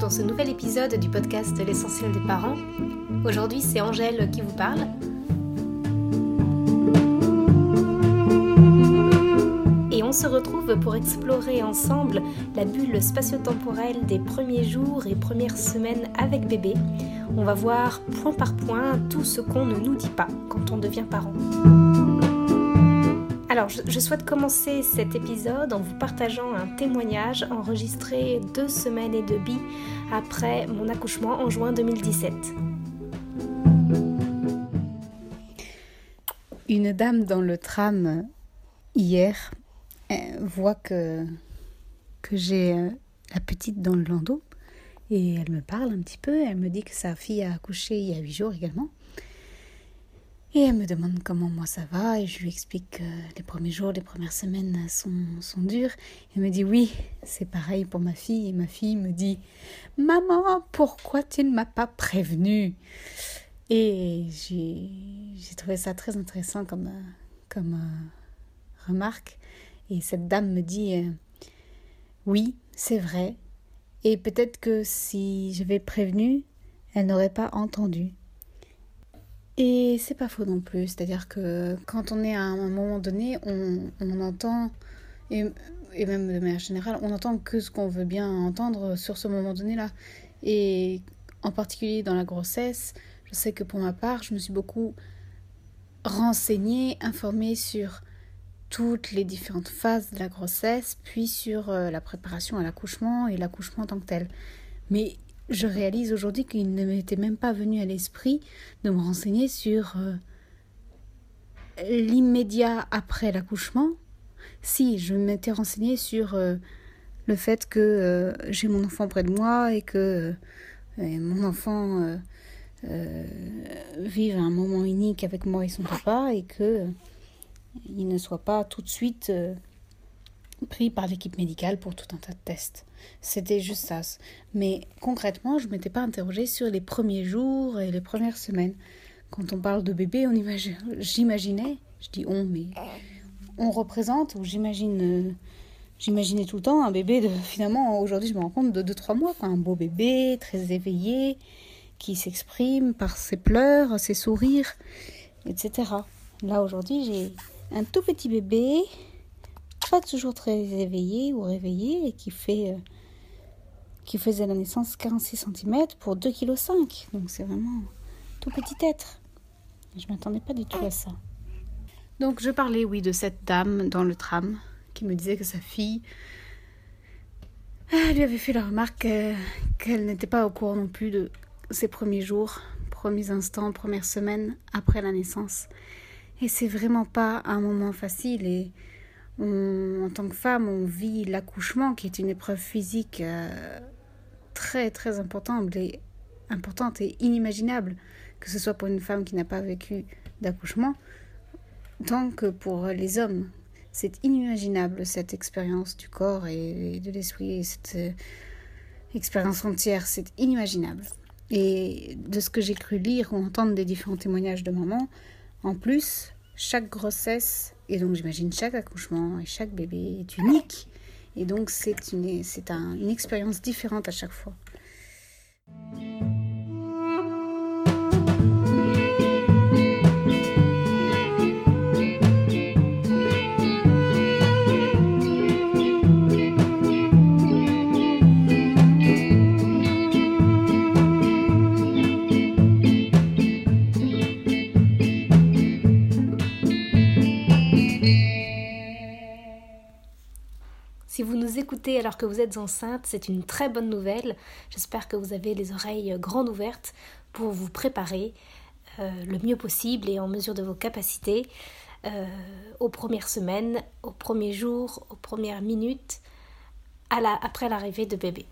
dans ce nouvel épisode du podcast L'essentiel des parents. Aujourd'hui, c'est Angèle qui vous parle. Et on se retrouve pour explorer ensemble la bulle spatio-temporelle des premiers jours et premières semaines avec bébé. On va voir point par point tout ce qu'on ne nous dit pas quand on devient parent. Alors, je, souhaite commencer cet épisode en vous partageant un témoignage enregistré deux semaines et demie après mon accouchement en juin 2017. Une dame dans le tram hier euh, voit que, que j'ai euh, la petite dans le landau et elle me parle un petit peu. Elle me dit que sa fille a accouché il y a huit jours également. Et elle me demande comment moi ça va et je lui explique que les premiers jours, les premières semaines sont, sont durs. Elle me dit oui, c'est pareil pour ma fille. Et ma fille me dit Maman, pourquoi tu ne m'as pas prévenu Et j'ai trouvé ça très intéressant comme, comme euh, remarque. Et cette dame me dit euh, Oui, c'est vrai. Et peut-être que si j'avais prévenu, elle n'aurait pas entendu. Et c'est pas faux non plus, c'est-à-dire que quand on est à un moment donné, on, on entend, et, et, même de manière générale, on entend que ce qu'on veut bien entendre sur ce moment donné-là. Et en particulier dans la grossesse, je sais que pour ma part, je me suis beaucoup renseignée, informée sur toutes les différentes phases de la grossesse, puis sur euh, la préparation à l'accouchement et l'accouchement en tant que tel. Mais je réalise aujourd'hui qu'il ne m'était même pas venu à l'esprit de me renseigner sur euh, l'immédiat après l'accouchement. Si, je m'étais renseignée sur euh, le fait que euh, j'ai mon enfant près de moi et que mon enfant vive un moment unique avec moi et son papa et que il ne soit pas tout de suite pris par l'équipe médicale pour tout un tas de tests. C'était juste ça. Mais concrètement, je ne m'étais pas interrogée sur les premiers jours et les premières semaines. Quand on parle de bébé, on imagine, j'imaginais, je dis on, mais on représente, ou j'imagine, euh, j'imaginais tout le temps un bébé de, finalement, aujourd'hui je me rends compte de 2-3 mois, un beau bébé, très éveillé, qui s'exprime par ses pleurs, ses sourires, etc. Là aujourd'hui, j'ai un tout petit bébé toujours très éveillé ou réveillé et qui fait euh, qui faisait la naissance 46 cm pour 2,5 kg. Donc c'est vraiment tout petit être. Je m'attendais pas du tout à ça. Donc je parlais, oui, de cette dame dans le tram qui me disait que sa fille lui avait fait la remarque qu'elle n'était pas au courant non plus de ses premiers jours, premiers instants, premières semaines après la naissance. Et c'est vraiment pas un moment facile et en tant que femme, on vit l'accouchement, qui est une épreuve physique euh, très très importante et, importante et inimaginable, que ce soit pour une femme qui n'a pas vécu d'accouchement, tant que pour les hommes. C'est inimaginable cette expérience du corps et de l'esprit, cette euh, expérience entière, c'est inimaginable. Et de ce que j'ai cru lire ou entendre des différents témoignages de mamans, en plus, chaque grossesse et donc j'imagine chaque accouchement et chaque bébé est unique. Et donc c'est une, un, une expérience différente à chaque fois. Écoutez alors que vous êtes enceinte, c'est une très bonne nouvelle. J'espère que vous avez les oreilles grandes ouvertes pour vous préparer euh, le mieux possible et en mesure de vos capacités euh, aux premières semaines, aux premiers jours, aux premières minutes, après l'arrivée de bébé.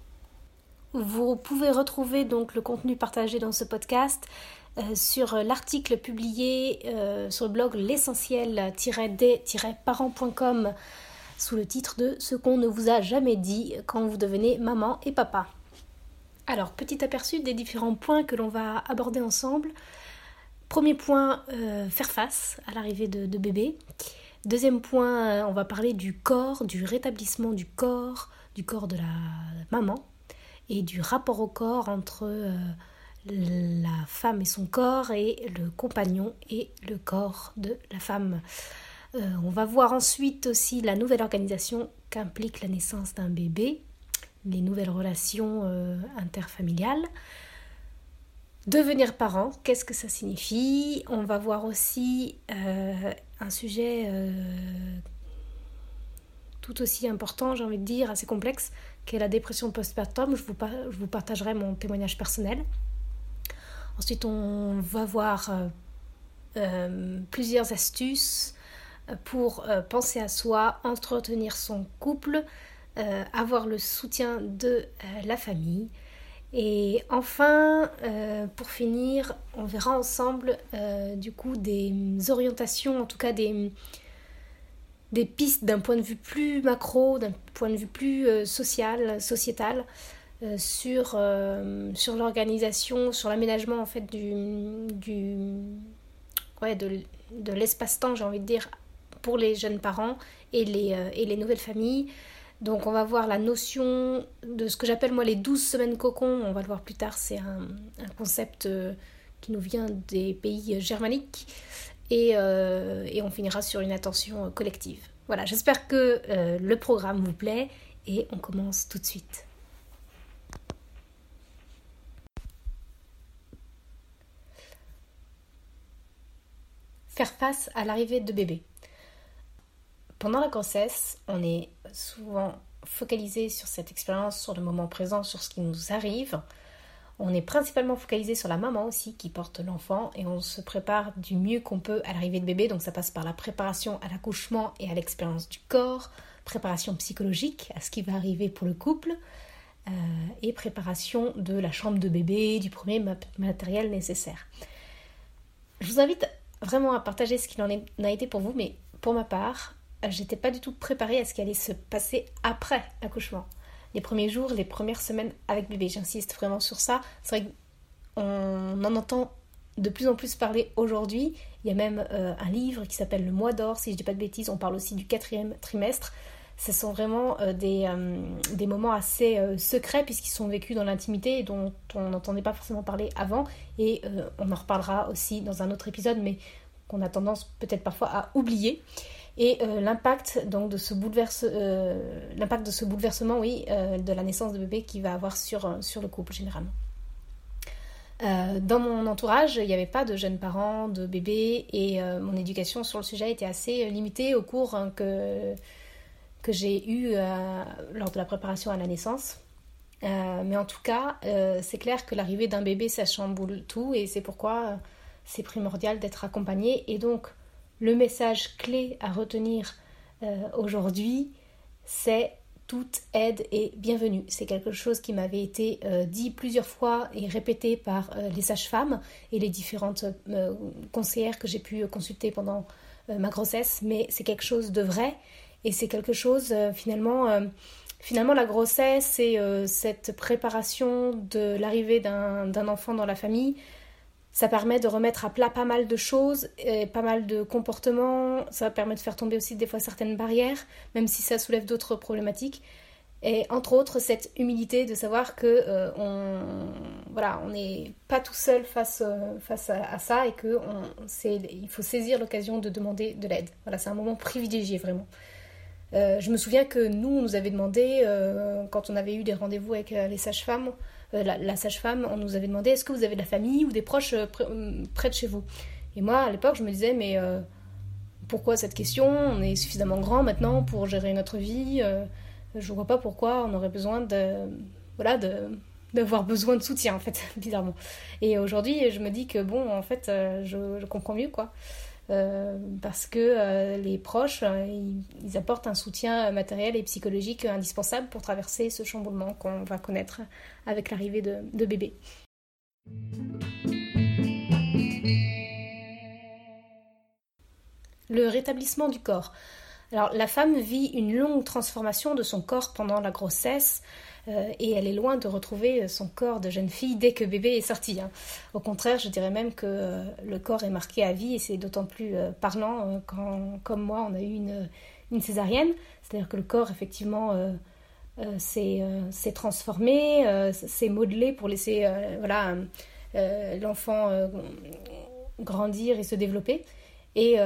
Vous pouvez retrouver donc le contenu partagé dans ce podcast euh, sur l'article publié sur le blog l'essentiel-d-parent.com sous le titre de Ce qu'on ne vous a jamais dit quand vous devenez maman et papa. Alors, petit aperçu des différents points que l'on va aborder ensemble. Premier point, euh, faire face à l'arrivée de, bébé. Deuxième point, euh, on va parler du corps, du rétablissement du corps, du corps de la maman. et du rapport au corps entre la femme et son corps et le compagnon et le corps de la femme. On va voir ensuite aussi la nouvelle organisation qu'implique la naissance d'un bébé, les nouvelles relations interfamiliales. Devenir parent, qu'est-ce que ça signifie? On va voir aussi euh, un sujet euh, tout aussi important, j'ai envie de dire, assez complexe, qu'est la dépression postpartum. Je vous, je vous partagerai mon témoignage personnel. Ensuite, on va voir euh, plusieurs astuces pour penser à soi, entretenir son couple, avoir le soutien de la famille. Et enfin, euh, pour finir, on verra ensemble euh, du coup des orientations, en tout cas des, des pistes d'un point de vue plus macro, d'un point de vue plus euh, social, sociétal, sur, sur l'organisation, sur l'aménagement en fait du, du ouais, de, de l'espace-temps, j'ai envie de dire, pour les jeunes parents et les, et les nouvelles familles. Donc on va voir la notion de ce que j'appelle moi les 12 semaines cocon, on va le voir plus tard, c'est un, concept euh, qui nous vient des pays germaniques euh, et, on finira sur une attention collective. Voilà, j'espère que euh, le programme vous plaît et on commence tout de suite. Faire face à l'arrivée de bébé. Pendant la grossesse, on est souvent focalisé sur cette expérience, sur le moment présent, sur ce qui nous arrive. On est principalement focalisé sur la maman aussi qui porte l'enfant et on se prépare du mieux qu'on peut à l'arrivée de bébé. Donc ça passe par la préparation à l'accouchement et à l'expérience du corps, préparation psychologique à ce qui va arriver pour le couple euh, et préparation de la chambre de bébé, du premier matériel nécessaire. Je vous invite vraiment à partager ce qu'il en a été pour vous, mais pour ma part, j'étais pas du tout préparée à ce qui allait se passer après l'accouchement. Les premiers jours, les premières semaines avec bébé, j'insiste vraiment sur ça. C'est vrai qu'on en entend de plus en plus parler aujourd'hui. Il y a même euh, un livre qui s'appelle Le mois d'or, si je dis pas de bêtises. On parle aussi du quatrième trimestre. Ce sont vraiment euh, des, des, moments assez secrets puisqu'ils sont vécus dans l'intimité et dont on n'entendait pas forcément parler avant. Et on en reparlera aussi dans un autre épisode, mais qu'on a tendance peut-être parfois à oublier et euh, l'impact donc de ce euh, bouleversement, oui, euh, de la naissance de bébé qui va avoir sur, sur le couple généralement. dans mon entourage, il n'y avait pas de jeunes parents, de bébés, et mon éducation sur le sujet était assez limitée au cours hein, que, que j'ai eu lors de la préparation à la naissance. mais en tout cas, c'est clair que l'arrivée d'un bébé, ça chamboule tout, et c'est pourquoi c'est primordial d'être accompagné. Et donc, le message clé à retenir euh, aujourd'hui, c'est toute aide est bienvenue. C'est quelque chose qui m'avait été euh, dit plusieurs fois et répété par euh, les sages-femmes et les différentes conseillères que j'ai pu consulter pendant ma grossesse, mais c'est quelque chose de vrai et c'est quelque chose finalement finalement la grossesse c'est cette préparation de l'arrivée d'un enfant dans la famille ça permet de remettre à plat pas mal de choses, et pas mal de comportements. Ça permet de faire tomber aussi des fois certaines barrières, même si ça soulève d'autres problématiques. Et entre autres, cette humilité de savoir que euh, on voilà, on n'est pas tout seul face, euh, face à, ça et que on, il faut saisir l'occasion de demander de l'aide. Voilà, c'est un moment privilégié vraiment. Euh, je me souviens que nous, on nous avait demandé, quand on avait eu des rendez-vous avec les sages-femmes, euh, la, sage-femme, on nous avait demandé est-ce que vous avez de la famille ou des proches euh, euh, près de chez vous? Et moi, à l'époque, je me disais mais pourquoi cette question? On est suffisamment grand maintenant pour gérer notre vie. je vois pas pourquoi on aurait besoin de voilà d'avoir besoin de soutien en fait bizarrement. Et aujourd'hui je me dis que bon en fait je comprends mieux quoi euh, parce que euh, les proches, euh, ils, apportent un soutien matériel et psychologique indispensable pour traverser ce chamboulement qu'on va connaître avec l'arrivée de, de bébé. Le rétablissement du corps. Alors la femme vit une longue transformation de son corps pendant la grossesse. Euh, et elle est loin de retrouver son corps de jeune fille dès que bébé est sorti. Hein. Au contraire, je dirais même que euh, le corps est marqué à vie et c'est d'autant plus euh, parlant quand, comme moi, on a eu une, césarienne. C'est-à-dire que le corps, effectivement, s'est transformé, s'est modelé pour laisser voilà l'enfant grandir et se développer. Et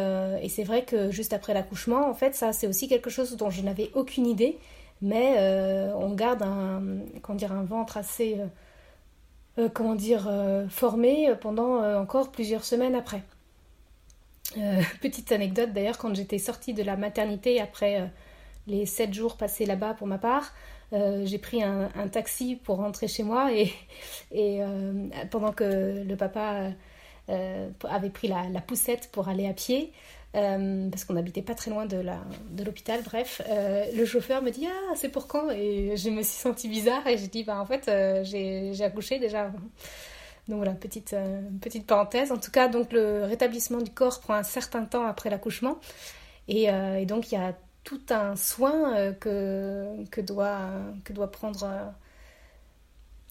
c'est vrai que juste après l'accouchement, en fait, ça c'est aussi quelque chose dont je n'avais aucune idée, mais on garde un, ventre assez euh, comment dire, euh, formée pendant euh, encore plusieurs semaines après. petite anecdote d'ailleurs, quand j'étais sortie de la maternité après les sept jours passés là-bas pour ma part, j'ai pris un, taxi pour rentrer chez moi et, pendant que le papa avait pris la, poussette pour aller à pied, euh, parce qu'on n'habitait pas très loin de l'hôpital, de bref. Euh, le chauffeur me dit Ah, c'est pour quand? Et je me suis sentie bizarre et j'ai dit Bah, en fait, euh, j'ai accouché déjà. Donc voilà, petite, petite parenthèse. En tout cas, donc le rétablissement du corps prend un certain temps après l'accouchement. Et, et, donc, il y a tout un soin que, que, doit, que doit prendre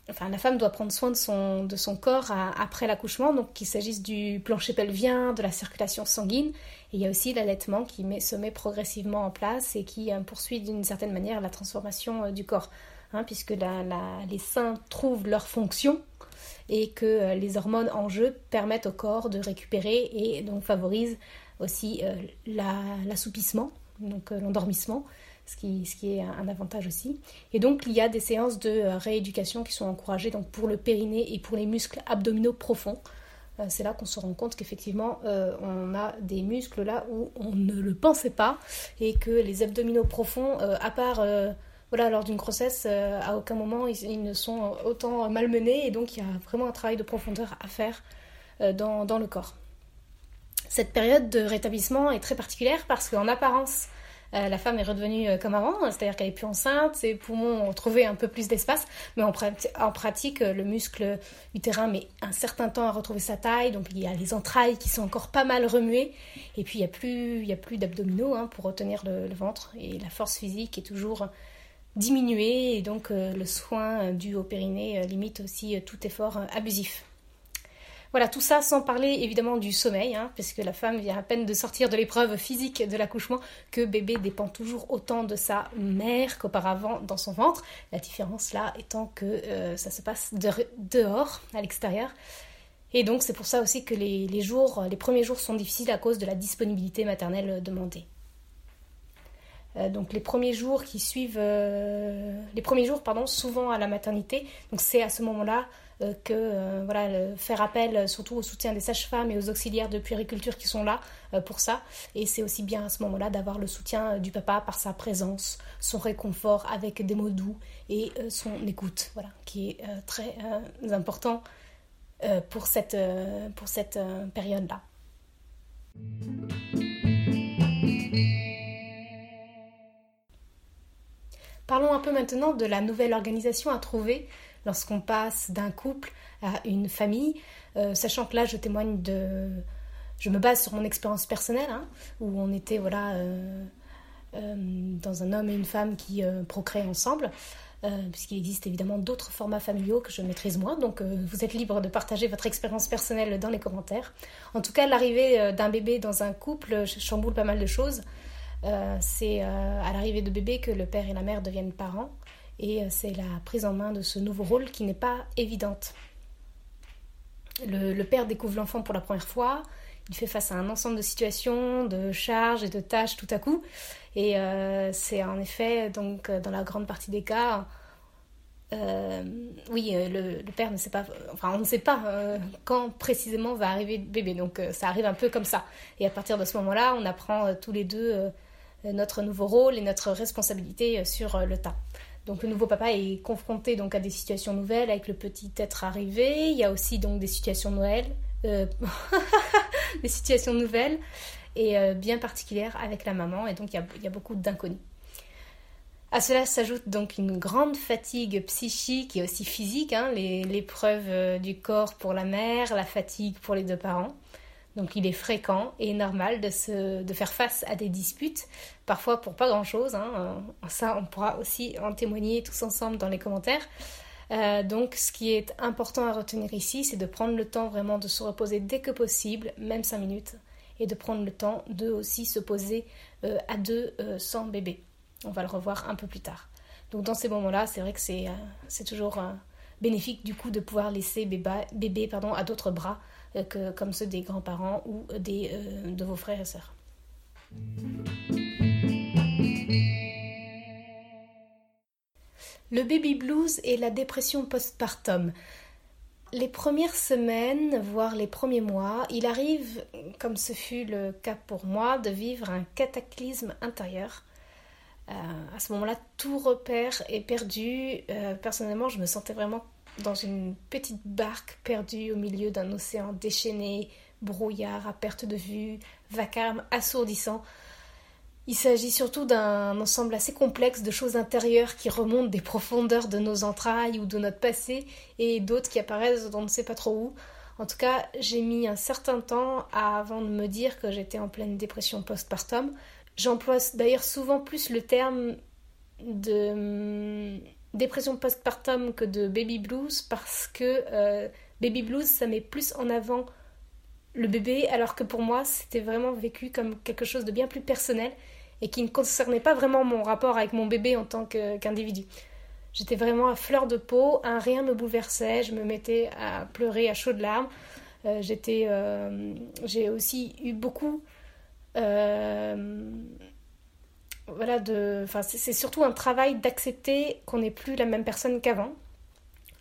enfin, la femme doit prendre soin de son, de son corps après l'accouchement, donc qu'il s'agisse du plancher pelvien, de la circulation sanguine, il y a aussi l'allaitement qui se met progressivement en place et qui euh, poursuit d'une certaine manière la transformation euh, du corps, hein, puisque les seins trouvent leur fonction et que euh, les hormones en jeu permettent au corps de récupérer et donc favorisent aussi l'assoupissement, donc l'endormissement ce qui, est un avantage aussi. Et donc il y a des séances de euh, rééducation qui sont encouragées donc pour le périnée et pour les muscles abdominaux profonds. Euh, c'est là qu'on se rend compte qu'effectivement euh, on a des muscles là où on ne le pensait pas et que les abdominaux profonds, à part voilà, lors d'une grossesse, à aucun moment ils, ne sont autant malmenés et donc il y a vraiment un travail de profondeur à faire dans, le corps. Cette période de rétablissement est très particulière parce qu'en apparence, la femme est redevenue euh, comme avant, c'est-à-dire qu'elle est plus enceinte, ses poumons ont trouvé un peu plus d'espace, mais en, pratique, euh, le muscle utérin met un certain temps à retrouver sa taille, donc il y a les entrailles qui sont encore pas mal remuées, et puis il n'y a plus, plus d'abdominaux hein, pour retenir le, ventre, et la force physique est toujours diminuée, et donc le soin dû au périnée limite aussi tout effort abusif. Voilà, tout ça sans parler évidemment du sommeil, hein, puisque la femme vient à peine de sortir de l'épreuve physique de l'accouchement, que bébé dépend toujours autant de sa mère qu'auparavant dans son ventre. La différence là étant que euh, ça se passe dehors, à l'extérieur. Et donc c'est pour ça aussi que les, premiers jours sont difficiles à cause de la disponibilité maternelle demandée. Euh, donc les premiers jours qui suivent, euh, les premiers jours pardon, souvent à la maternité. Donc c'est à ce moment-là euh, que voilà, faire appel surtout au soutien des sages-femmes et aux auxiliaires de puériculture qui sont là pour ça. Et c'est aussi bien à ce moment-là d'avoir le soutien du papa par sa présence, son réconfort avec des mots doux et son écoute, voilà, qui est très important pour cette, pour cette période-là. Parlons un peu maintenant de la nouvelle organisation à trouver lorsqu'on passe d'un couple à une famille, euh, sachant que là je témoigne de... Je me base sur mon expérience personnelle, hein, où on était voilà, euh, euh, dans un homme et une femme qui procréent ensemble. puisqu'il existe évidemment d'autres formats familiaux que je maîtrise moins, donc vous êtes libre de partager votre expérience personnelle dans les commentaires. En tout cas, l'arrivée d'un bébé dans un couple chamboule pas mal de choses. C'est à l'arrivée de bébé que le père et la mère deviennent parents. Et euh, c'est la prise en main de ce nouveau rôle qui n'est pas évidente. Le, père découvre l'enfant pour la première fois, il fait face à un ensemble de situations, de charges et de tâches tout à coup. Et euh, c'est en effet, donc, dans la grande partie des cas, euh, oui, le, père ne sait pas, enfin, on ne sait pas quand précisément va arriver le bébé. Donc, ça arrive un peu comme ça. Et à partir de ce moment-là, on apprend tous les deux notre nouveau rôle et notre responsabilité sur le tas. Donc le nouveau papa est confronté donc à des situations nouvelles avec le petit être arrivé. Il y a aussi donc des situations euh, des situations nouvelles et euh, bien particulières avec la maman. Et donc il y a, beaucoup d'inconnus. À cela s'ajoute donc une grande fatigue psychique et aussi physique, hein, l'épreuve euh, du corps pour la mère, la fatigue pour les deux parents. Donc il est fréquent et normal de, faire face à des disputes, parfois pour pas grand-chose. Hein. Euh, ça, on pourra aussi en témoigner tous ensemble dans les commentaires. Euh, donc ce qui est important à retenir ici, c'est de prendre le temps vraiment de se reposer dès que possible, même 5 minutes, et de prendre le temps de aussi se poser euh, à deux sans bébé. On va le revoir un peu plus tard. Donc dans ces moments-là, c'est vrai que c'est c'est toujours bénéfique du coup de pouvoir laisser bébé, bébé pardon, à d'autres bras que comme ceux des grands-parents ou des, de vos frères et sœurs. Le baby blues et la dépression postpartum. Les premières semaines, voire les premiers mois, il arrive, comme ce fut le cas pour moi, de vivre un cataclysme intérieur. Euh, à ce moment-là, tout repère est perdu. Euh, personnellement, je me sentais vraiment dans une petite barque perdue au milieu d'un océan déchaîné, brouillard à perte de vue, vacarme assourdissant. Il s'agit surtout d'un ensemble assez complexe de choses intérieures qui remontent des profondeurs de nos entrailles ou de notre passé et d'autres qui apparaissent on ne sait pas trop où. En tout cas, j'ai mis un certain temps avant de me dire que j'étais en pleine dépression postpartum. J'emploie d'ailleurs souvent plus le terme de hum, dépression postpartum que de baby blues parce que euh, baby blues ça met plus en avant le bébé alors que pour moi c'était vraiment vécu comme quelque chose de bien plus personnel et qui ne concernait pas vraiment mon rapport avec mon bébé en tant qu'individu. J'étais vraiment à fleur de peau, un rien me bouleversait, je me mettais à pleurer à chaudes larmes. Euh, euh, j'ai aussi eu beaucoup, voilà, de, c'est surtout un travail d'accepter qu'on n'est plus la même personne qu'avant.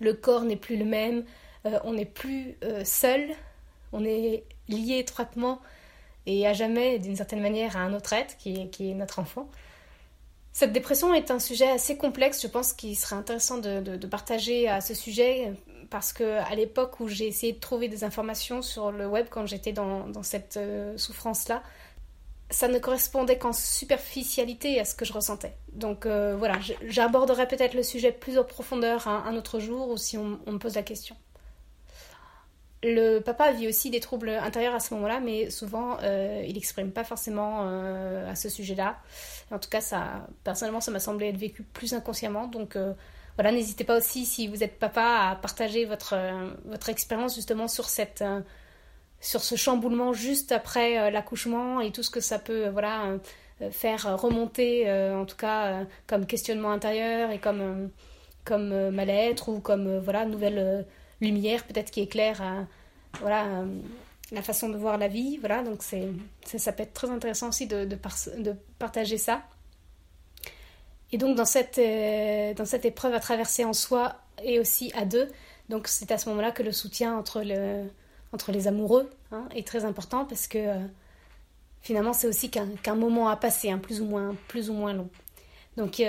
Le corps n'est plus le même, on n'est plus seul, on est lié étroitement et à jamais, d'une certaine manière, à un autre être qui est, qui est notre enfant. Cette dépression est un sujet assez complexe, je pense qu'il serait intéressant de, de, partager à ce sujet parce que à l'époque où j'ai essayé de trouver des informations sur le web quand j'étais dans, dans, cette euh, souffrance-là, ça ne correspondait qu'en superficialité à ce que je ressentais. Donc euh, voilà, j'aborderai peut-être le sujet plus en profondeur un, autre jour ou si on, me pose la question. Le papa vit aussi des troubles intérieurs à ce moment-là, mais souvent euh, il n'exprime pas forcément euh, à ce sujet-là. En tout cas, ça, personnellement, ça m'a semblé être vécu plus inconsciemment. Donc voilà, n'hésitez pas aussi, si vous êtes papa, à partager votre, votre expérience justement sur, cette, sur ce chamboulement juste après l'accouchement et tout ce que ça peut voilà, faire remonter, en tout cas comme questionnement intérieur et comme, comme mal-être ou comme voilà, nouvelle lumière peut-être qui éclaire euh, voilà, euh, la façon de voir la vie. Voilà, donc c'est, ça, peut être très intéressant aussi de, de, partager ça. Et donc dans cette, euh, dans cette épreuve à traverser en soi et aussi à deux, donc c'est à ce moment-là que le soutien entre, le, entre les amoureux hein, est très important parce que finalement c'est aussi qu'un, moment à passer, hein, plus, ou moins, plus ou moins long. Donc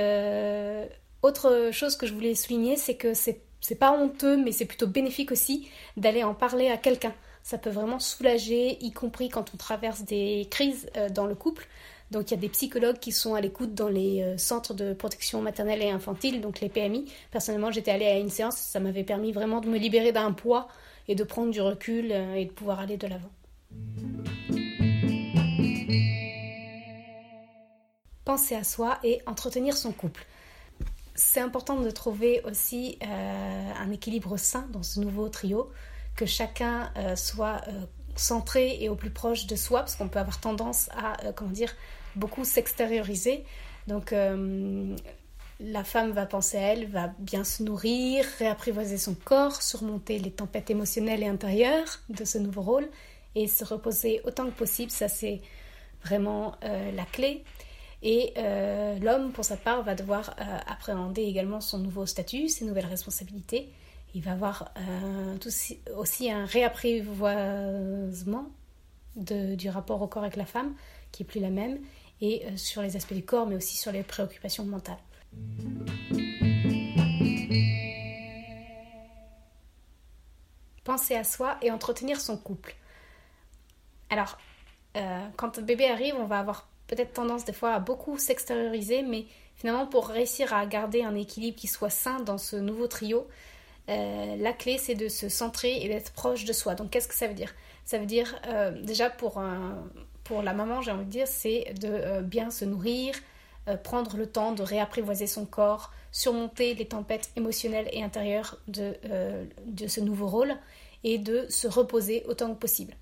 autre chose que je voulais souligner, c'est que c'est c'est pas honteux, mais c'est plutôt bénéfique aussi d'aller en parler à quelqu'un. Ça peut vraiment soulager, y compris quand on traverse des crises euh, dans le couple. Donc il y a des psychologues qui sont à l'écoute dans les euh, centres de protection maternelle et infantile, donc les PMI. Personnellement, j'étais allée à une séance, ça m'avait permis vraiment de me libérer d'un poids et de prendre du recul euh, et de pouvoir aller de l'avant. Penser à soi et entretenir son couple c'est important de trouver aussi euh, un équilibre sain dans ce nouveau trio, que chacun soit centré et au plus proche de soi, parce qu'on peut avoir tendance à, comment dire, beaucoup s'extérioriser. Donc la femme va penser à elle, va bien se nourrir, réapprivoiser son corps, surmonter les tempêtes émotionnelles et intérieures de ce nouveau rôle et se reposer autant que possible. Ça, c'est vraiment la clé. Et euh, l'homme, pour sa part, va devoir euh, appréhender également son nouveau statut, ses nouvelles responsabilités. Il va avoir euh, aussi un réapprivoisement du rapport au corps avec la femme, qui est plus la même, et sur les aspects du corps, mais aussi sur les préoccupations mentales. Penser à soi et entretenir son couple. Alors, quand le bébé arrive, on va avoir peut-être tendance des fois à beaucoup s'extérioriser, mais finalement pour réussir à garder un équilibre qui soit sain dans ce nouveau trio, euh, la clé c'est de se centrer et d'être proche de soi. Donc qu'est-ce que ça veut dire? Ça veut dire euh, déjà pour, pour la maman, j'ai envie de dire, c'est de euh, bien se nourrir, prendre le temps de réapprivoiser son corps, surmonter les tempêtes émotionnelles et intérieures de, de ce nouveau rôle et de se reposer autant que possible.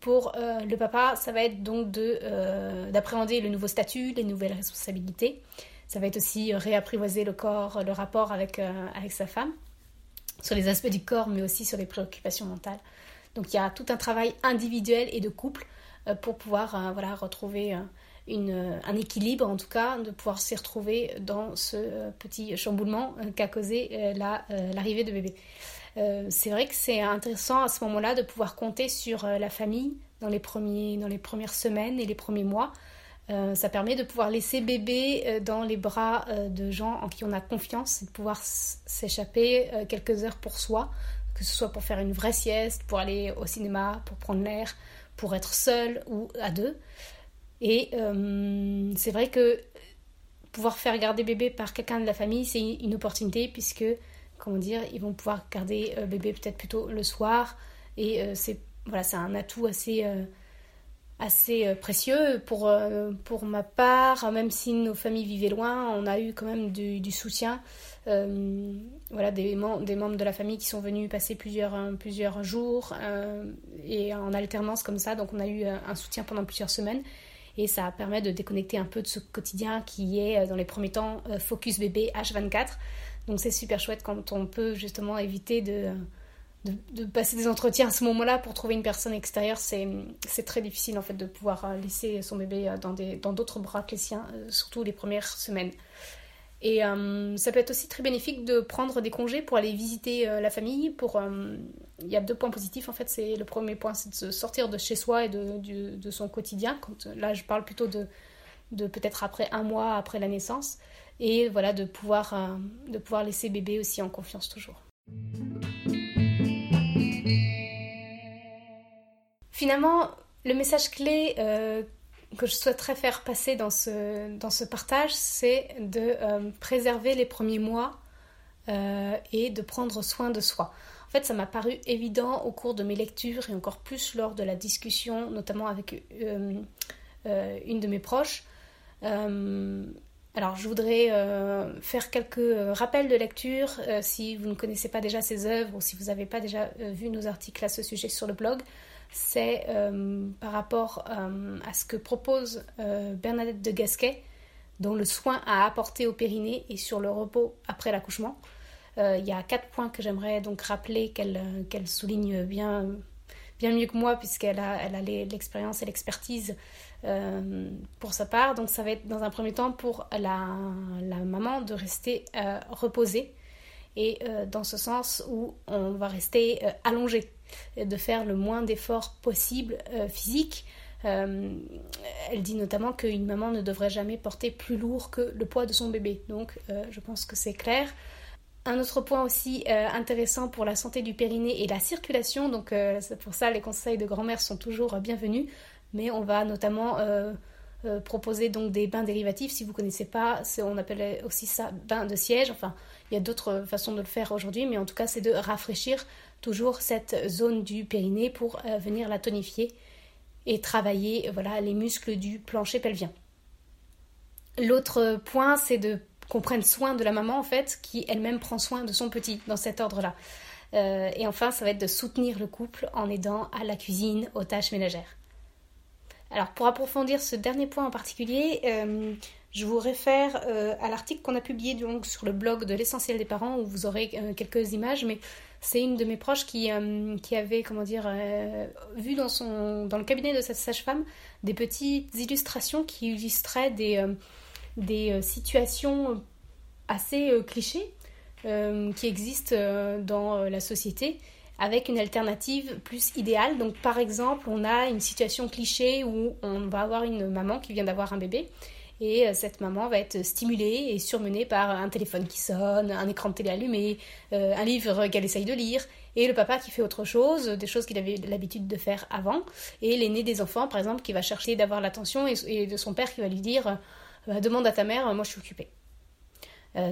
Pour euh, le papa, ça va être donc euh, d'appréhender le nouveau statut, les nouvelles responsabilités. Ça va être aussi réapprivoiser le corps, le rapport avec, avec sa femme, sur les aspects du corps, mais aussi sur les préoccupations mentales. Donc il y a tout un travail individuel et de couple pour pouvoir voilà, retrouver un équilibre, en tout cas, de pouvoir s'y retrouver dans ce petit chamboulement qu'a causé l'arrivée de bébé. Euh, c'est vrai que c'est intéressant à ce moment-là de pouvoir compter sur euh, la famille dans les, premiers, dans les premières semaines et les premiers mois. Euh, ça permet de pouvoir laisser bébé dans les bras de gens en qui on a confiance et de pouvoir s'échapper quelques heures pour soi, que ce soit pour faire une vraie sieste, pour aller au cinéma, pour prendre l'air, pour être seul ou à deux. Et c'est vrai que pouvoir faire garder bébé par quelqu'un de la famille, c'est une opportunité puisque comment dire, ils vont pouvoir garder euh, bébé peut-être plutôt le soir. Et euh, c'est voilà, c'est un atout assez, euh, assez précieux pour, pour ma part. Même si nos familles vivaient loin, on a eu quand même du, soutien. Voilà, des, des, membres de la famille qui sont venus passer plusieurs, plusieurs jours et en alternance comme ça. Donc on a eu un soutien pendant plusieurs semaines et ça permet de déconnecter un peu de ce quotidien qui est dans les premiers temps focus bébé H24 donc c'est super chouette quand on peut justement éviter de, de, passer des entretiens à ce moment-là pour trouver une personne extérieure. C'est très difficile en fait de pouvoir euh, laisser son bébé euh, dans d'autres dans bras que les siens, euh, surtout les premières semaines. Et ça peut être aussi très bénéfique de prendre des congés pour aller visiter la famille. Pour, il y a deux points positifs en fait. C'est le premier point, c'est de se sortir de chez soi et de, son quotidien. Là, je parle plutôt de, de peut-être après un mois après la naissance et voilà de pouvoir, euh, de pouvoir laisser bébé aussi en confiance toujours. Finalement, le message clé euh, que je souhaiterais faire passer dans ce, dans ce partage, c'est de euh, préserver les premiers mois et de prendre soin de soi. En fait, ça m'a paru évident au cours de mes lectures et encore plus lors de la discussion, notamment avec une de mes proches. Alors, je voudrais euh, faire quelques euh, rappels de lecture euh, si vous ne connaissez pas déjà ces œuvres ou si vous n'avez pas déjà vu nos articles à ce sujet sur le blog. C'est par rapport à ce que propose Bernadette de Gasquet, dont le soin à apporter au périnée et sur le repos après l'accouchement. Il y a quatre points que j'aimerais donc rappeler qu'elle souligne bien, mieux que moi, puisqu'elle a, elle a l'expérience et l'expertise euh, pour sa part. Donc ça va être dans un premier temps pour la, maman de rester euh, reposée et euh, dans ce sens où on va rester allongé, de faire le moins d'efforts possible physiques. elle dit notamment qu'une maman ne devrait jamais porter plus lourd que le poids de son bébé. Donc je pense que c'est clair. Un autre point aussi intéressant pour la santé du périnée et la circulation, donc pour ça les conseils de grand-mère sont toujours bienvenus mais on va notamment euh, euh, proposer donc des bains dérivatifs. Si vous ne connaissez pas, on appelle aussi ça bain de siège. Enfin, il y a d'autres façons de le faire aujourd'hui, mais en tout cas, c'est de rafraîchir toujours cette zone du périnée pour euh, venir la tonifier et travailler voilà, les muscles du plancher pelvien. L'autre point, c'est de qu'on prenne soin de la maman en fait, qui elle-même prend soin de son petit dans cet ordre-là. et enfin, ça va être de soutenir le couple en aidant à la cuisine, aux tâches ménagères. Alors pour approfondir ce dernier point en particulier, euh, je vous réfère euh, à l'article qu'on a publié sur le blog de l'essentiel des parents où vous aurez euh, quelques images, mais c'est une de mes proches qui, qui avait comment dire vu dans, le cabinet de cette sage-femme des petites illustrations qui illustraient des, des situations assez clichés qui existent dans la société avec une alternative plus idéale. Donc par exemple, on a une situation cliché où on va avoir une maman qui vient d'avoir un bébé et euh, cette maman va être stimulée et surmenée par un téléphone qui sonne, un écran de télé allumé, euh, un livre qu'elle essaye de lire, et le papa qui fait autre chose, des choses qu'il avait l'habitude de faire avant, et l'aîné des enfants, par exemple, qui va chercher d'avoir l'attention, et, de son père qui va lui dire euh, Demande à ta mère, moi je suis occupée.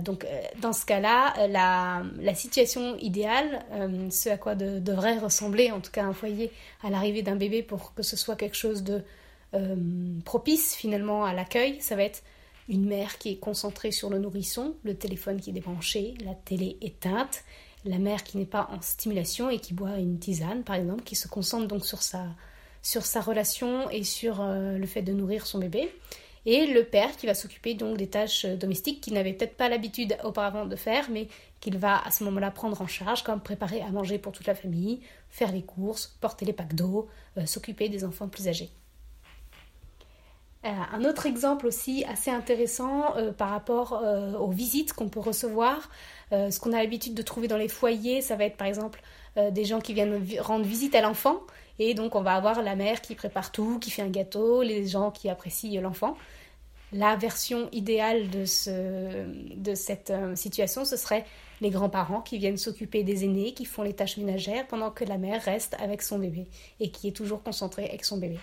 Donc dans ce cas-là, la, situation idéale, ce à quoi devrait ressembler en tout cas un foyer à l'arrivée d'un bébé pour que ce soit quelque chose de propice finalement à l'accueil, ça va être une mère qui est concentrée sur le nourrisson, le téléphone qui est débranché, la télé éteinte, la mère qui n'est pas en stimulation et qui boit une tisane par exemple, qui se concentre donc sur sa, sur sa relation et sur le fait de nourrir son bébé et le père qui va s'occuper donc des tâches domestiques qu'il n'avait peut-être pas l'habitude auparavant de faire, mais qu'il va à ce moment-là prendre en charge, comme préparer à manger pour toute la famille, faire les courses, porter les packs d'eau, euh, s'occuper des enfants plus âgés. Euh, un autre exemple aussi assez intéressant euh, par rapport aux visites qu'on peut recevoir, ce qu'on a l'habitude de trouver dans les foyers, ça va être par exemple des gens qui viennent rendre visite à l'enfant, et donc on va avoir la mère qui prépare tout, qui fait un gâteau, les gens qui apprécient l'enfant. La version idéale de cette situation, ce serait les grands-parents qui viennent s'occuper des aînés, qui font les tâches ménagères pendant que la mère reste avec son bébé et qui est toujours concentrée avec son bébé.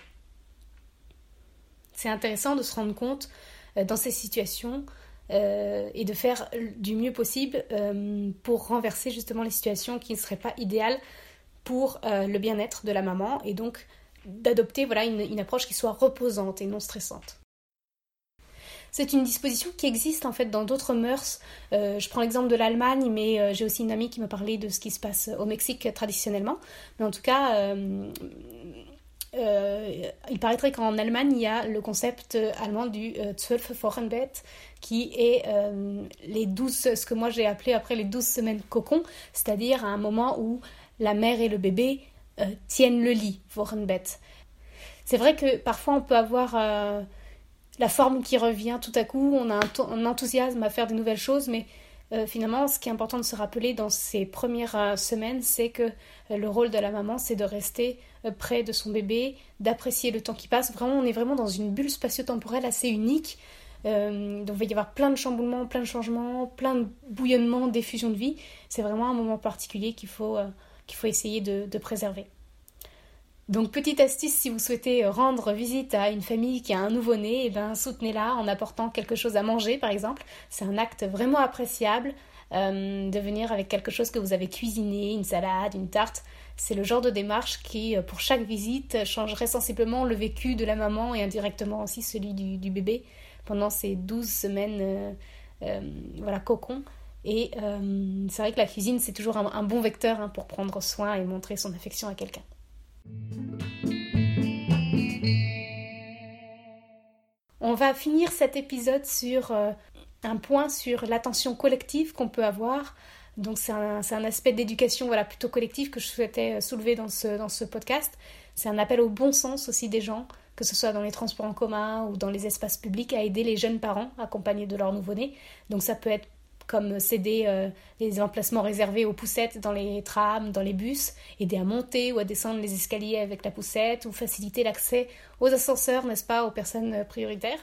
C'est intéressant de se rendre compte euh, dans ces situations euh, et de faire du mieux possible euh, pour renverser justement les situations qui ne seraient pas idéales pour le bien-être de la maman et donc d'adopter voilà une approche qui soit reposante et non stressante. C'est une disposition qui existe en fait dans d'autres mœurs. Je prends l'exemple de l'Allemagne, mais j'ai aussi une amie qui m'a parlé de ce qui se passe au Mexique traditionnellement. Mais en tout cas, euh, il paraîtrait qu'en Allemagne, il y a le concept allemand du Zwölf Wochenbett, qui est les 12, ce que moi j'ai appelé après les 12 semaines cocon, c'est-à-dire un moment où la mère et le bébé tiennent le lit, Wochenbett. C'est vrai que parfois on peut avoir la forme qui revient tout à coup, on a un, enthousiasme à faire de nouvelles choses, mais euh, finalement, ce qui est important de se rappeler dans ces premières euh, semaines, c'est que euh, le rôle de la maman, c'est de rester près de son bébé, d'apprécier le temps qui passe. Vraiment, on est vraiment dans une bulle spatio-temporelle assez unique. donc, il va y avoir plein de chamboulements, plein de changements, plein de bouillonnements, d'effusions de vie. C'est vraiment un moment particulier qu'il faut, qu'il faut essayer de préserver. Donc petite astuce si vous souhaitez rendre visite à une famille qui a un nouveau-né, eh ben, soutenez-la en apportant quelque chose à manger par exemple. C'est un acte vraiment appréciable euh, de venir avec quelque chose que vous avez cuisiné, une salade, une tarte. C'est le genre de démarche qui, euh, pour chaque visite, changerait sensiblement le vécu de la maman et indirectement aussi celui du, bébé pendant ces 12 semaines euh, voilà, cocon. Et c'est vrai que la cuisine, c'est toujours un, bon vecteur hein, pour prendre soin et montrer son affection à quelqu'un. On va finir cet épisode sur euh, un point sur l'attention collective qu'on peut avoir. Donc c'est un, aspect d'éducation voilà, plutôt collective que je souhaitais euh, soulever dans ce, dans ce podcast. C'est un appel au bon sens aussi des gens, que ce soit dans les transports en commun ou dans les espaces publics, à aider les jeunes parents accompagnés de leur nouveau-né. Donc ça peut être comme céder euh, les emplacements réservés aux poussettes dans les trams, dans les bus, aider à monter ou à descendre les escaliers avec la poussette, ou faciliter l'accès aux ascenseurs, n'est-ce pas, aux personnes prioritaires?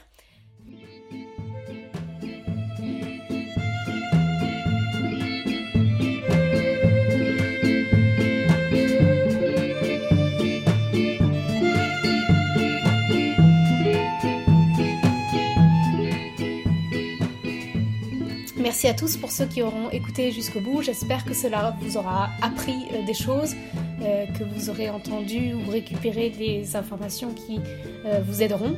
Merci à tous pour ceux qui auront écouté jusqu'au bout. J'espère que cela vous aura appris euh, des choses, euh, que vous aurez entendu ou récupéré des informations qui euh, vous aideront.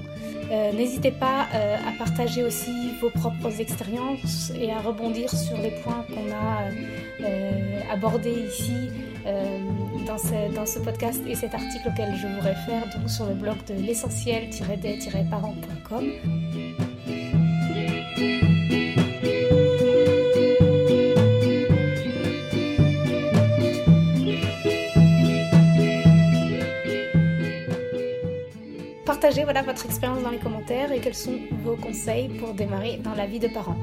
N'hésitez pas à partager aussi vos propres expériences et à rebondir sur les points qu'on a abordés ici dans ce, podcast et cet article auquel je vous réfère donc sur le blog de l'essentiel-des-parents.com. partagez voilà, votre expérience dans les commentaires et quels sont vos conseils pour démarrer dans la vie de parents.